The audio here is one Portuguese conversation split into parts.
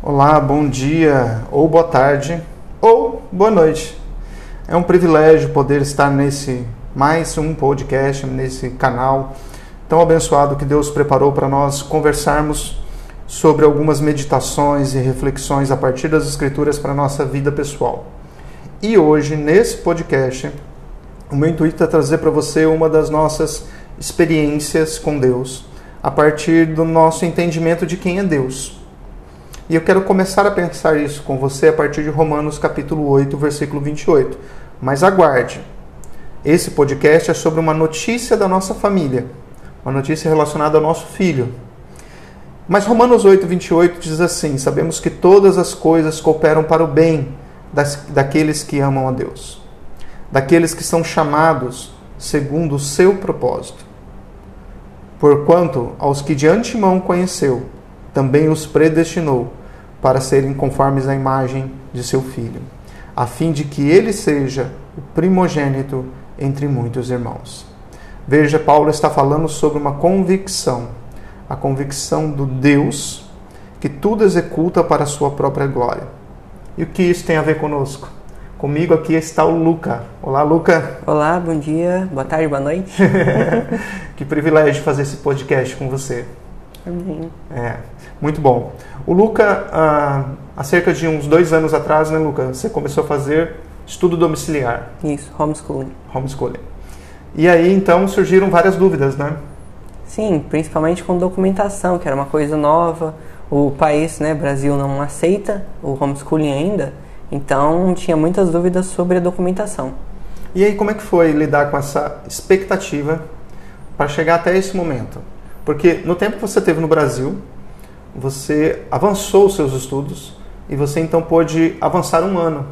Olá, bom dia, ou boa tarde, ou boa noite. É um privilégio poder estar nesse mais um podcast, nesse canal tão abençoado que Deus preparou para nós conversarmos sobre algumas meditações e reflexões a partir das Escrituras para a nossa vida pessoal. E hoje, nesse podcast, o meu intuito é trazer para você uma das nossas experiências com Deus, a partir do nosso entendimento de quem é Deus. E eu quero começar a pensar isso com você a partir de Romanos capítulo 8, versículo 28. Mas aguarde. Esse podcast é sobre uma notícia da nossa família, uma notícia relacionada ao nosso filho. Mas Romanos 8, 28 diz assim: Sabemos que todas as coisas cooperam para o bem das, daqueles que amam a Deus, daqueles que são chamados segundo o seu propósito. Porquanto aos que de antemão conheceu, também os predestinou para serem conformes à imagem de seu filho, a fim de que ele seja o primogênito entre muitos irmãos. Veja, Paulo está falando sobre uma convicção, a convicção do Deus que tudo executa para a sua própria glória. E o que isso tem a ver conosco? Comigo aqui está o Luca. Olá, Luca. Olá, bom dia, boa tarde, boa noite. que privilégio fazer esse podcast com você. Amém. É, muito bom. O Luca, ah, há cerca de uns dois anos atrás, né, Luca, você começou a fazer estudo domiciliar. Isso, homeschooling. Homeschooling. E aí, então, surgiram várias dúvidas, né? Sim, principalmente com documentação, que era uma coisa nova. O país, né, Brasil, não aceita o homeschooling ainda. Então, tinha muitas dúvidas sobre a documentação. E aí, como é que foi lidar com essa expectativa para chegar até esse momento? Porque no tempo que você teve no Brasil, você avançou os seus estudos e você então pôde avançar um ano.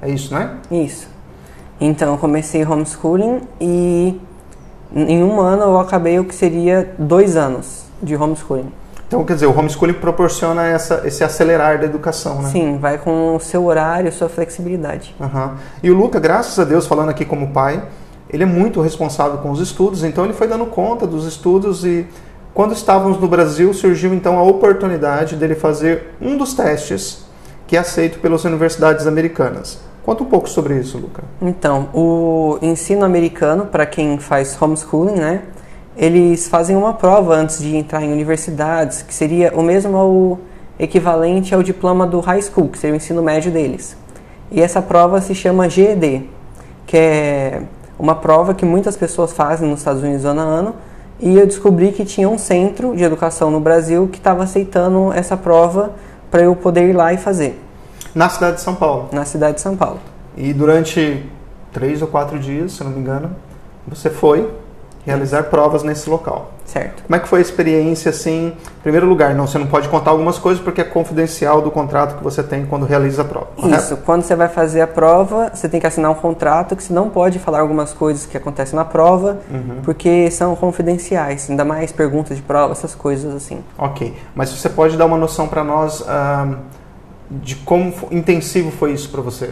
É isso, né? Isso. Então, eu comecei homeschooling e em um ano eu acabei o que seria dois anos de homeschooling. Então, quer dizer, o homeschooling proporciona essa, esse acelerar da educação, né? Sim, vai com o seu horário, sua flexibilidade. Uhum. E o Luca, graças a Deus, falando aqui como pai, ele é muito responsável com os estudos, então ele foi dando conta dos estudos e quando estávamos no Brasil, surgiu então a oportunidade dele fazer um dos testes que é aceito pelas universidades americanas. Conta um pouco sobre isso, Luca. Então, o ensino americano, para quem faz homeschooling, né? eles fazem uma prova antes de entrar em universidades, que seria o mesmo ao equivalente ao diploma do high school, que seria o ensino médio deles. E essa prova se chama GED, que é uma prova que muitas pessoas fazem nos Estados Unidos ano a ano, e eu descobri que tinha um centro de educação no Brasil que estava aceitando essa prova para eu poder ir lá e fazer. Na cidade de São Paulo? Na cidade de São Paulo. E durante três ou quatro dias, se não me engano, você foi realizar provas nesse local. Certo. Como é que foi a experiência, assim, em primeiro lugar, não, você não pode contar algumas coisas porque é confidencial do contrato que você tem quando realiza a prova, correto? Isso, quando você vai fazer a prova, você tem que assinar um contrato que você não pode falar algumas coisas que acontecem na prova, uhum. porque são confidenciais, ainda mais perguntas de prova, essas coisas assim. Ok, mas você pode dar uma noção para nós uh, de como intensivo foi isso para você?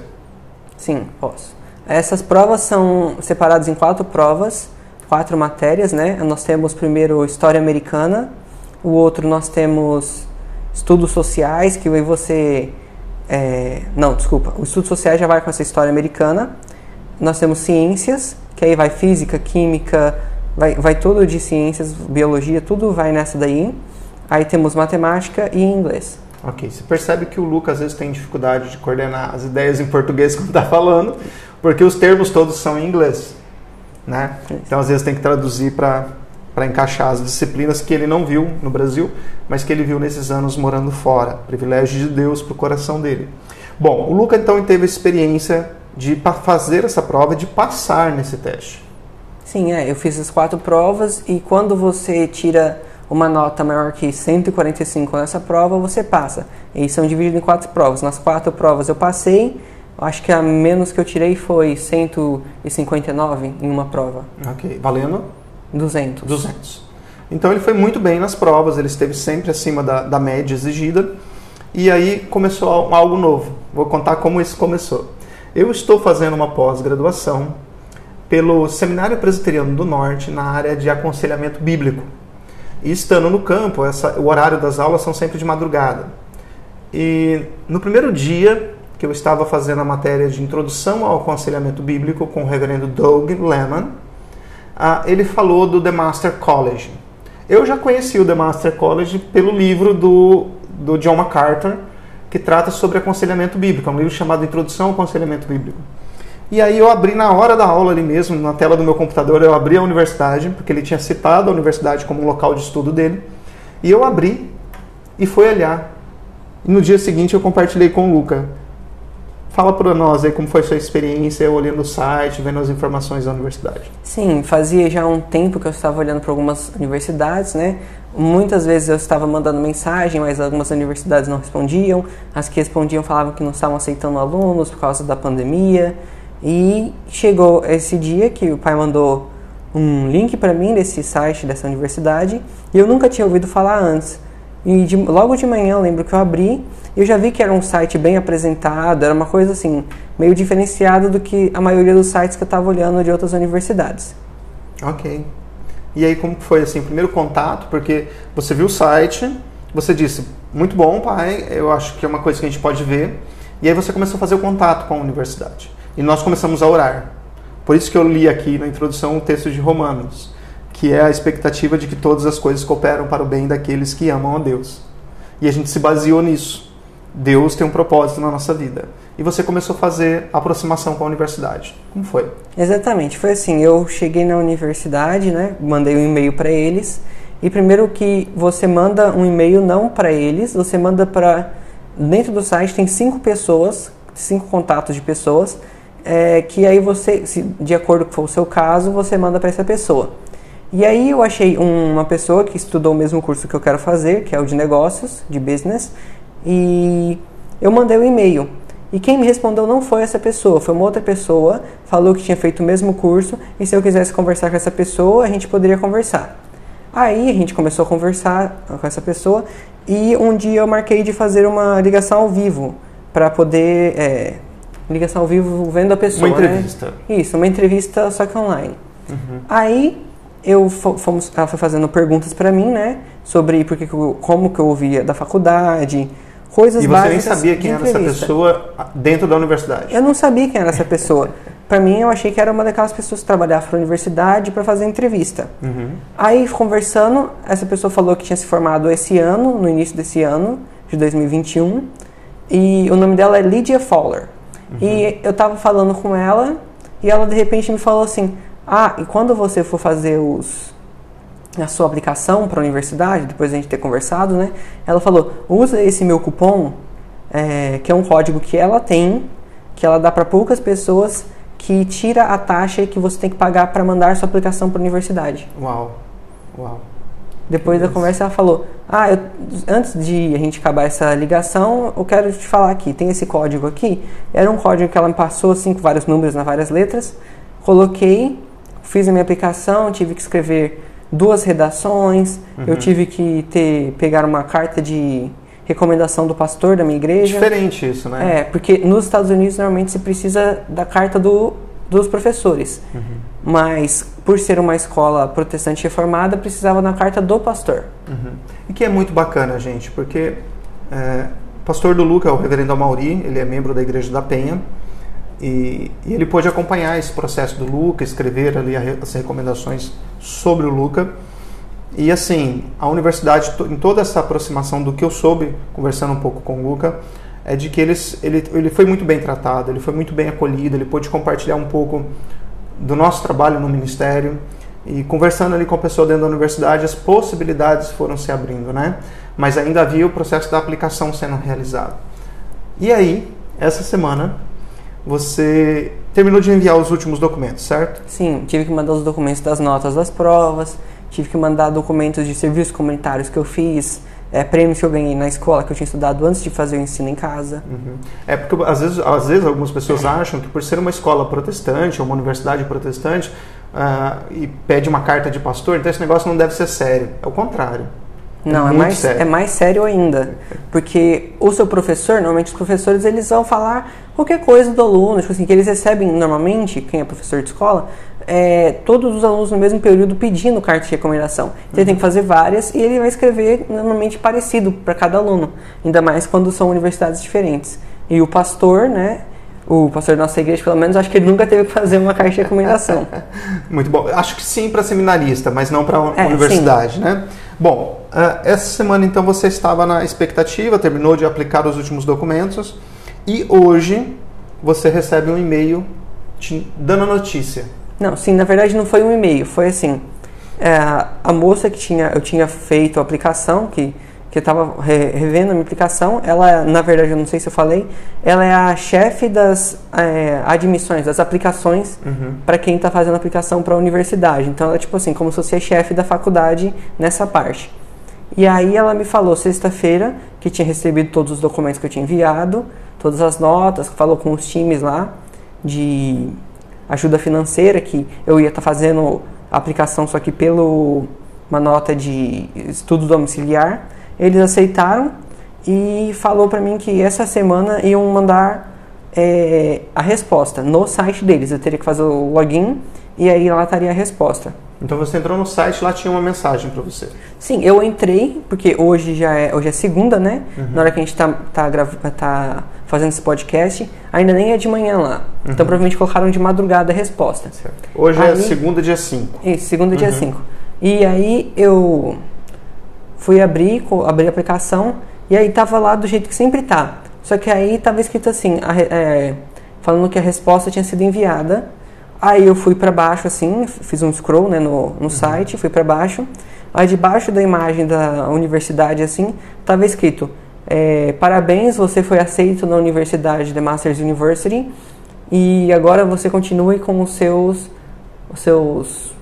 Sim, posso. Essas provas são separadas em quatro provas, quatro matérias, né? Nós temos primeiro História Americana, o outro nós temos Estudos Sociais, que aí você... É, não, desculpa, o Estudos Sociais já vai com essa História Americana. Nós temos Ciências, que aí vai Física, Química, vai, vai tudo de Ciências, Biologia, tudo vai nessa daí. Aí temos Matemática e Inglês. Ok, você percebe que o Lucas às vezes tem dificuldade de coordenar as ideias em português quando está falando, porque os termos todos são em inglês né? Então às vezes tem que traduzir para para encaixar as disciplinas que ele não viu no Brasil, mas que ele viu nesses anos morando fora. Privilégio de Deus para o coração dele. Bom, o Luca então teve a experiência de fazer essa prova, de passar nesse teste. Sim, é, eu fiz as quatro provas e quando você tira uma nota maior que 145 nessa prova, você passa. E são divididos em quatro provas. Nas quatro provas eu passei Acho que a menos que eu tirei foi 159 em uma prova. Ok. Valendo? 200. 200. Então ele foi muito bem nas provas, ele esteve sempre acima da, da média exigida. E aí começou algo novo. Vou contar como isso começou. Eu estou fazendo uma pós-graduação pelo Seminário Presbiteriano do Norte na área de aconselhamento bíblico. E estando no campo, essa, o horário das aulas são sempre de madrugada. E no primeiro dia que eu estava fazendo a matéria de introdução ao aconselhamento bíblico com o reverendo Doug Lehman, ah, ele falou do The Master College. Eu já conheci o The Master College pelo livro do, do John MacArthur, que trata sobre aconselhamento bíblico. É um livro chamado Introdução ao Aconselhamento Bíblico. E aí eu abri na hora da aula ali mesmo, na tela do meu computador, eu abri a universidade, porque ele tinha citado a universidade como um local de estudo dele. E eu abri e fui olhar. E no dia seguinte eu compartilhei com o Luca. Fala para nós aí como foi sua experiência olhando o site, vendo as informações da universidade. Sim, fazia já um tempo que eu estava olhando para algumas universidades, né? Muitas vezes eu estava mandando mensagem, mas algumas universidades não respondiam. As que respondiam falavam que não estavam aceitando alunos por causa da pandemia. E chegou esse dia que o pai mandou um link para mim desse site dessa universidade e eu nunca tinha ouvido falar antes. E de, logo de manhã eu lembro que eu abri e eu já vi que era um site bem apresentado, era uma coisa assim, meio diferenciada do que a maioria dos sites que eu estava olhando de outras universidades. Ok. E aí como foi assim, primeiro contato? Porque você viu o site, você disse, muito bom pai, eu acho que é uma coisa que a gente pode ver. E aí você começou a fazer o contato com a universidade. E nós começamos a orar. Por isso que eu li aqui na introdução o texto de Romanos, que é a expectativa de que todas as coisas cooperam para o bem daqueles que amam a Deus. E a gente se baseou nisso. Deus tem um propósito na nossa vida. E você começou a fazer a aproximação com a universidade. Como foi? Exatamente, foi assim, eu cheguei na universidade, né, mandei um e-mail para eles, e primeiro que você manda um e-mail não para eles, você manda para dentro do site tem cinco pessoas, cinco contatos de pessoas é, que aí você, se, de acordo com o seu caso, você manda para essa pessoa. E aí eu achei uma pessoa que estudou o mesmo curso que eu quero fazer, que é o de negócios, de business, e eu mandei o um e-mail. E quem me respondeu não foi essa pessoa, foi uma outra pessoa, falou que tinha feito o mesmo curso e se eu quisesse conversar com essa pessoa, a gente poderia conversar. Aí a gente começou a conversar com essa pessoa e um dia eu marquei de fazer uma ligação ao vivo para poder é, ligação ao vivo vendo a pessoa. Uma entrevista. Né? Isso, uma entrevista só que online. Uhum. Aí eu fomos, ela foi fazendo perguntas para mim, né, sobre porque como que eu ouvia da faculdade, coisas básicas. E você nem sabia quem era essa pessoa dentro da universidade? Eu não sabia quem era essa pessoa. para mim, eu achei que era uma daquelas pessoas que trabalhava para a universidade para fazer entrevista. Uhum. Aí, conversando, essa pessoa falou que tinha se formado esse ano, no início desse ano, de 2021, e o nome dela é Lydia Fowler. Uhum. E eu tava falando com ela e ela de repente me falou assim: "Ah, e quando você for fazer os a sua aplicação para a universidade, depois de a gente ter conversado, né? Ela falou: usa esse meu cupom, é, que é um código que ela tem, que ela dá para poucas pessoas, que tira a taxa que você tem que pagar para mandar sua aplicação para a universidade. Uau, uau. Depois da conversa ela falou: Ah, eu, antes de a gente acabar essa ligação, eu quero te falar aqui, tem esse código aqui. Era um código que ela me passou assim, com vários números nas várias letras. Coloquei, fiz a minha aplicação, tive que escrever duas redações, uhum. eu tive que ter pegar uma carta de recomendação do pastor da minha igreja. Diferente isso, né? É, porque nos Estados Unidos normalmente se precisa da carta do, dos professores. Uhum. Mas por ser uma escola protestante reformada, precisava da carta do pastor. Uhum. E que é muito bacana, gente, porque é, o pastor do Luca é o reverendo Amauri, ele é membro da Igreja da Penha, e, e, ele pôde acompanhar esse processo do Luca, escrever ali as recomendações sobre o Luca. E assim, a universidade, em toda essa aproximação do que eu soube, conversando um pouco com o Luca, é de que ele, ele, ele foi muito bem tratado, ele foi muito bem acolhido, ele pôde compartilhar um pouco do nosso trabalho no ministério e conversando ali com a pessoa dentro da universidade, as possibilidades foram se abrindo, né? Mas ainda havia o processo da aplicação sendo realizado. E aí, essa semana, você terminou de enviar os últimos documentos, certo? Sim, tive que mandar os documentos das notas das provas, tive que mandar documentos de serviços comunitários que eu fiz, é, prêmios que eu ganhei na escola que eu tinha estudado antes de fazer o ensino em casa. Uhum. É porque às vezes, às vezes algumas pessoas acham que por ser uma escola protestante ou uma universidade protestante uh, e pede uma carta de pastor, então esse negócio não deve ser sério. É o contrário. Não, é, é mais, sério. é mais sério ainda. Porque o seu professor, normalmente os professores, eles vão falar qualquer coisa do aluno, tipo assim, que eles recebem normalmente, quem é professor de escola, é, todos os alunos no mesmo período pedindo carta de recomendação. Então ele tem que fazer várias e ele vai escrever normalmente parecido para cada aluno, ainda mais quando são universidades diferentes. E o pastor, né, o pastor da nossa igreja, pelo menos, acho que ele nunca teve que fazer uma carta de recomendação. Muito bom. Acho que sim para seminarista, mas não para é, universidade, sim. né? Bom, uh, essa semana então você estava na expectativa, terminou de aplicar os últimos documentos e hoje você recebe um e-mail te dando a notícia. Não, sim, na verdade não foi um e-mail, foi assim, é, a moça que tinha, eu tinha feito a aplicação, que que estava revendo a minha aplicação, ela, na verdade, eu não sei se eu falei, ela é a chefe das é, admissões, das aplicações uhum. para quem está fazendo a aplicação para a universidade. Então, ela é tipo assim, como se fosse a chefe da faculdade nessa parte. E aí ela me falou sexta-feira que tinha recebido todos os documentos que eu tinha enviado, todas as notas, falou com os times lá de ajuda financeira, que eu ia estar tá fazendo a aplicação só que pelo uma nota de estudo domiciliar eles aceitaram e falou para mim que essa semana iam mandar é, a resposta no site deles. Eu teria que fazer o login e aí lá estaria a resposta. Então você entrou no site, lá tinha uma mensagem para você. Sim, eu entrei, porque hoje já é, hoje é segunda, né? Uhum. Na hora que a gente tá, tá, tá fazendo esse podcast, ainda nem é de manhã lá. Então, uhum. Então provavelmente colocaram de madrugada a resposta. Certo. Hoje é aí, é segunda, dia 5. Isso, segunda, uhum. dia 5. E aí eu fui abrir, abri a aplicação e aí tava lá do jeito que sempre tá. Só que aí tava escrito assim, a, é, falando que a resposta tinha sido enviada. Aí eu fui para baixo assim, fiz um scroll né, no, no uhum. site, fui para baixo. Aí debaixo da imagem da universidade assim, tava escrito é, parabéns, você foi aceito na Universidade The Masters University e agora você continue com os seus, os seus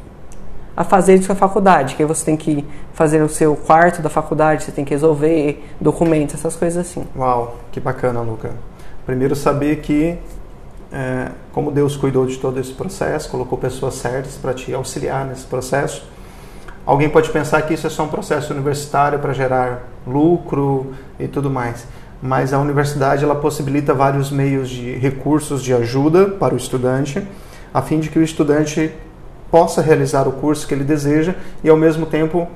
a fazer isso com a faculdade, que aí você tem que fazer o seu quarto da faculdade, você tem que resolver documentos, essas coisas assim. Uau, que bacana, Luca. Primeiro saber que é, como Deus cuidou de todo esse processo, colocou pessoas certas para te auxiliar nesse processo. Alguém pode pensar que isso é só um processo universitário para gerar lucro e tudo mais, mas a universidade ela possibilita vários meios de recursos de ajuda para o estudante, a fim de que o estudante possa realizar o curso que ele deseja e ao mesmo tempo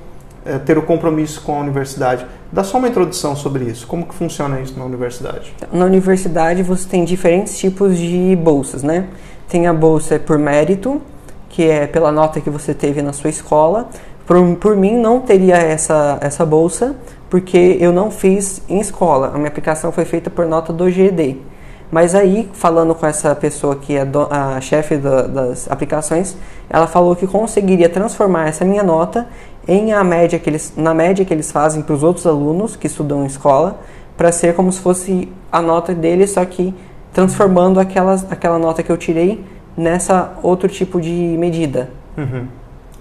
é, ter o compromisso com a universidade. Dá só uma introdução sobre isso. Como que funciona isso na universidade? Na universidade você tem diferentes tipos de bolsas, né? Tem a bolsa por mérito, que é pela nota que você teve na sua escola. Por, por mim não teria essa, essa bolsa, porque eu não fiz em escola. A minha aplicação foi feita por nota do GED. Mas aí, falando com essa pessoa que é a chefe das aplicações, ela falou que conseguiria transformar essa minha nota em a média que eles, na média que eles fazem para os outros alunos que estudam em escola, para ser como se fosse a nota deles, só que transformando aquelas, aquela nota que eu tirei nessa outro tipo de medida. Uhum.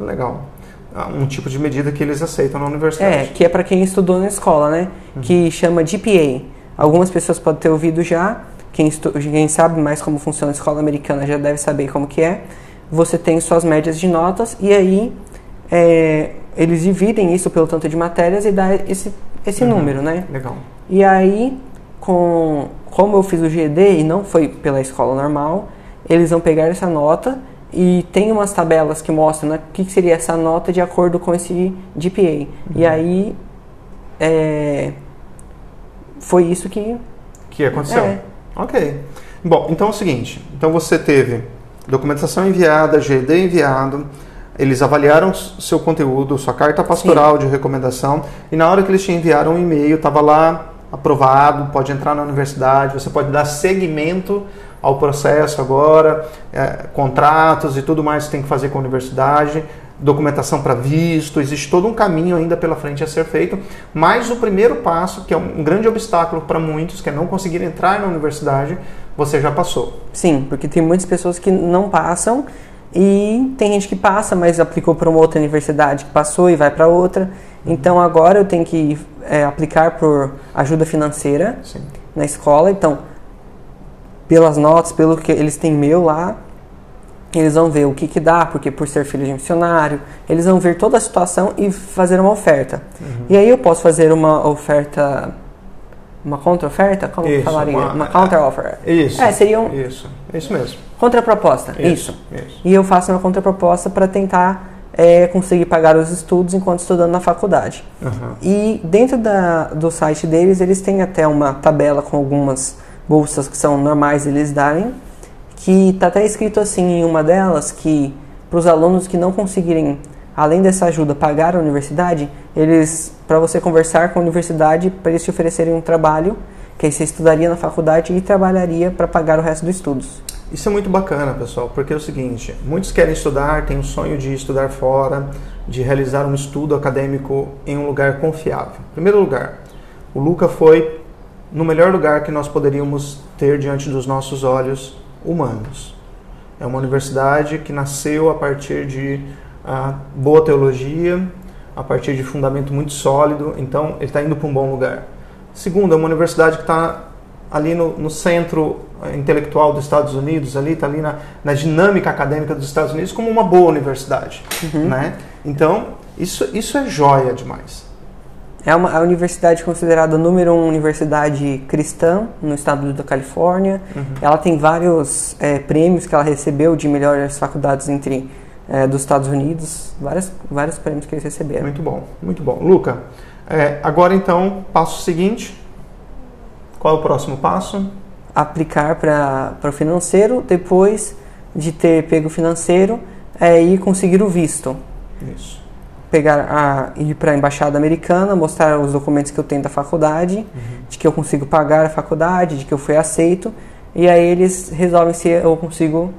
Legal. Ah, um tipo de medida que eles aceitam na universidade. É, que é para quem estudou na escola, né? Uhum. Que chama GPA. Algumas pessoas podem ter ouvido já, quem, quem sabe mais como funciona a escola americana já deve saber como que é. Você tem suas médias de notas e aí é, eles dividem isso pelo tanto de matérias e dá esse, esse uhum. número, né? Legal. E aí, com, como eu fiz o GED e não foi pela escola normal, eles vão pegar essa nota e tem umas tabelas que mostram né, o que seria essa nota de acordo com esse GPA. Uhum. E aí, é, foi isso que... Que aconteceu. É, Ok. Bom, então é o seguinte: então você teve documentação enviada, GED enviado, eles avaliaram seu conteúdo, sua carta pastoral Sim. de recomendação, e na hora que eles te enviaram um e-mail, estava lá aprovado, pode entrar na universidade, você pode dar seguimento ao processo agora, é, contratos e tudo mais que tem que fazer com a universidade documentação para visto, existe todo um caminho ainda pela frente a ser feito, mas o primeiro passo, que é um grande obstáculo para muitos, que é não conseguir entrar na universidade, você já passou. Sim, porque tem muitas pessoas que não passam e tem gente que passa, mas aplicou para uma outra universidade que passou e vai para outra. Então agora eu tenho que é, aplicar por ajuda financeira Sim. na escola. Então, pelas notas, pelo que eles têm meu lá, eles vão ver o que, que dá, porque por ser filho de missionário, eles vão ver toda a situação e fazer uma oferta. Uhum. E aí eu posso fazer uma oferta uma contra-oferta? Como Isso, falaria? uma- Uma, counter-offer. Isso. É, seria um Isso. Isso mesmo. contraproposta. Isso. Isso. E eu faço uma contraproposta para tentar é, conseguir pagar os estudos enquanto estudando na faculdade. Aham. E dentro da, do site deles, eles têm até uma tabela com algumas bolsas que são normais eles darem, que está até escrito assim em uma delas que para os alunos que não conseguirem, além dessa ajuda, pagar a universidade, eles para você conversar com a universidade para eles te oferecerem um trabalho que aí você estudaria na faculdade e trabalharia para pagar o resto dos estudos. Isso é muito bacana, pessoal, porque é o seguinte: muitos querem estudar, têm o sonho de estudar fora, de realizar um estudo acadêmico em um lugar confiável. Em primeiro lugar, o Luca foi no melhor lugar que nós poderíamos ter diante dos nossos olhos humanos. É uma universidade que nasceu a partir de ah, boa teologia, a partir de fundamento muito sólido, então ele está indo para um bom lugar. Segundo, é uma universidade que está ali no, no centro eh, intelectual dos Estados Unidos, ali está ali na, na dinâmica acadêmica dos Estados Unidos como uma boa universidade, né? Então isso isso é joia demais. É uma a universidade considerada número um universidade cristã no estado da Califórnia. Ela tem vários é, prêmios que ela recebeu de melhores faculdades entre é, dos Estados Unidos, vários, vários prêmios que eles receberam. Muito bom, muito bom. Luca, eh, agora então passo seguinte. Qual é o próximo passo? Aplicar para o financeiro, depois de ter pego o financeiro, é ir conseguir o visto. Isso. Pegar a, ir para a embaixada americana, mostrar os documentos que eu tenho da faculdade, de que eu consigo pagar a faculdade, de que eu fui aceito, e aí eles resolvem se eu consigo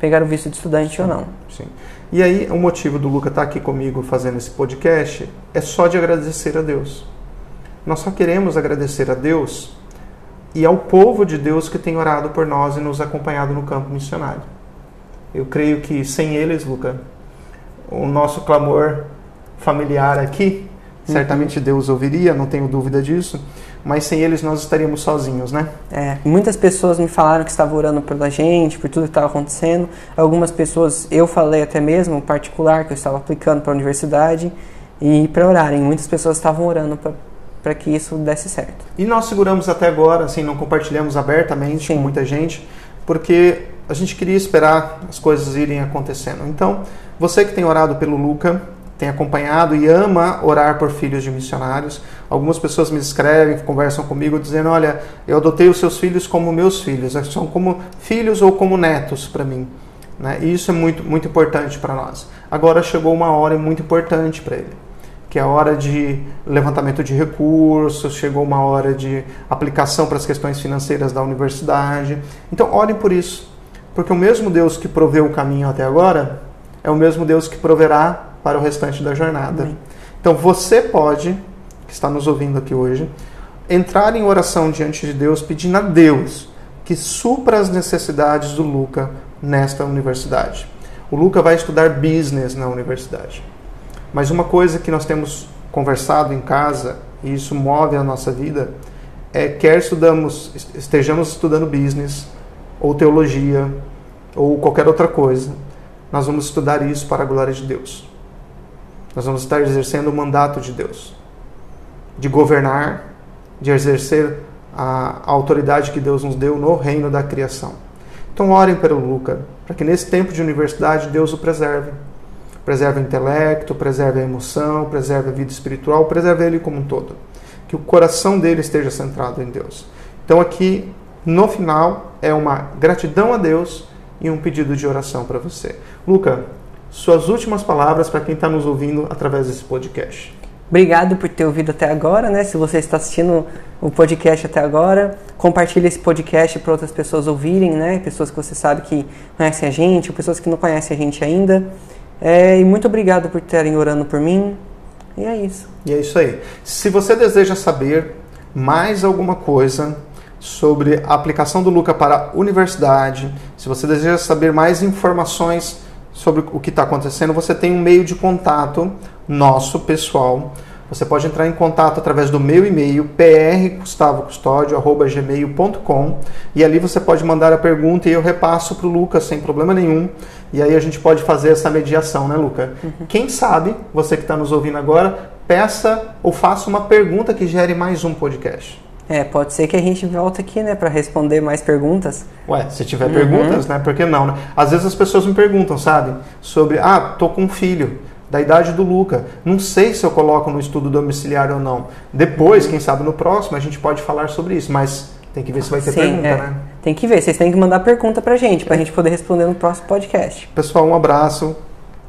pegar o visto de estudante ou não. Sim. E aí, o motivo do Luca estar aqui comigo fazendo esse podcast é só de agradecer a Deus. Nós só queremos agradecer a Deus e ao povo de Deus que tem orado por nós e nos acompanhado no campo missionário. Eu creio que sem eles, Luca, o nosso clamor familiar aqui, certamente Deus ouviria, não tenho dúvida disso, mas sem eles nós estaríamos sozinhos, né? É, muitas pessoas me falaram que estavam orando pela gente, por tudo que estava acontecendo. Algumas pessoas, eu falei até mesmo, particular, que eu estava aplicando para a universidade, e para orarem. Muitas pessoas estavam orando para que isso desse certo. E nós seguramos até agora, assim, não compartilhamos abertamente Sim. com muita gente, porque a gente queria esperar as coisas irem acontecendo. Então, você que tem orado pelo Luca, tem acompanhado e ama orar por filhos de missionários. Algumas pessoas me escrevem, conversam comigo dizendo: "Olha, eu adotei os seus filhos como meus filhos, são como filhos ou como netos para mim". Né? E isso é muito muito importante para nós. Agora chegou uma hora muito importante para ele, que é a hora de levantamento de recursos, chegou uma hora de aplicação para as questões financeiras da universidade. Então, orem por isso, porque o mesmo Deus que proveu o caminho até agora é o mesmo Deus que proverá para o restante da jornada. Amém. Então, você pode, que está nos ouvindo aqui hoje, entrar em oração diante de Deus, pedindo a Deus que supra as necessidades do Luca nesta universidade. O Luca vai estudar business na universidade. Mas uma coisa que nós temos conversado em casa, e isso move a nossa vida, é quer estudamos, estejamos estudando business, ou teologia, ou qualquer outra coisa, nós vamos estudar isso para a glória de Deus. Nós vamos estar exercendo o mandato de Deus, de governar, de exercer a, autoridade que Deus nos deu no reino da criação. Então orem pelo Luca, para que nesse tempo de universidade Deus o preserve. Preserve o intelecto, preserve a emoção, preserve a vida espiritual, preserve ele como um todo. Que o coração dele esteja centrado em Deus. Então aqui, no final, é uma gratidão a Deus e um pedido de oração para você. Luca, suas últimas palavras para quem está nos ouvindo através desse podcast. Obrigado por ter ouvido até agora, né? Se você está assistindo o podcast até agora, compartilhe esse podcast para outras pessoas ouvirem, né? Pessoas que você sabe que conhecem a gente, ou pessoas que não conhecem a gente ainda. É, e muito obrigado por terem orando por mim. E é isso. E é isso aí. Se você deseja saber mais alguma coisa sobre a aplicação do Luca para a universidade, se você deseja saber mais informações sobre o que está acontecendo, você tem um meio de contato nosso, pessoal. Você pode entrar em contato através do meu e-mail, prcustavocustódio.gmail.com e ali você pode mandar a pergunta e eu repasso para o Lucas sem problema nenhum. E aí a gente pode fazer essa mediação, né, Luca? Quem sabe, você que está nos ouvindo agora, peça ou faça uma pergunta que gere mais um podcast. É, pode ser que a gente volte aqui, né, para responder mais perguntas. Ué, se tiver uhum. perguntas, né? Por que não, né? Às vezes as pessoas me perguntam, sabe? Sobre, ah, tô com um filho da idade do Luca. Não sei se eu coloco no estudo domiciliar ou não. Depois, quem sabe no próximo, a gente pode falar sobre isso, mas tem que ver se vai ter Sim, pergunta, é. né? Tem que ver, vocês têm que mandar pergunta pra gente, pra é. gente poder responder no próximo podcast. Pessoal, um abraço.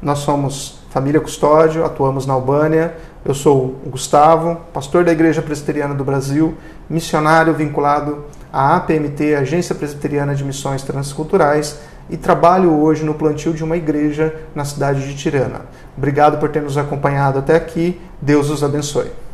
Nós somos Família Custódio, atuamos na Albânia. Eu sou o Gustavo, pastor da Igreja Presbiteriana do Brasil, missionário vinculado à APMT, Agência Presbiteriana de Missões Transculturais, e trabalho hoje no plantio de uma igreja na cidade de Tirana. Obrigado por ter nos acompanhado até aqui. Deus os abençoe.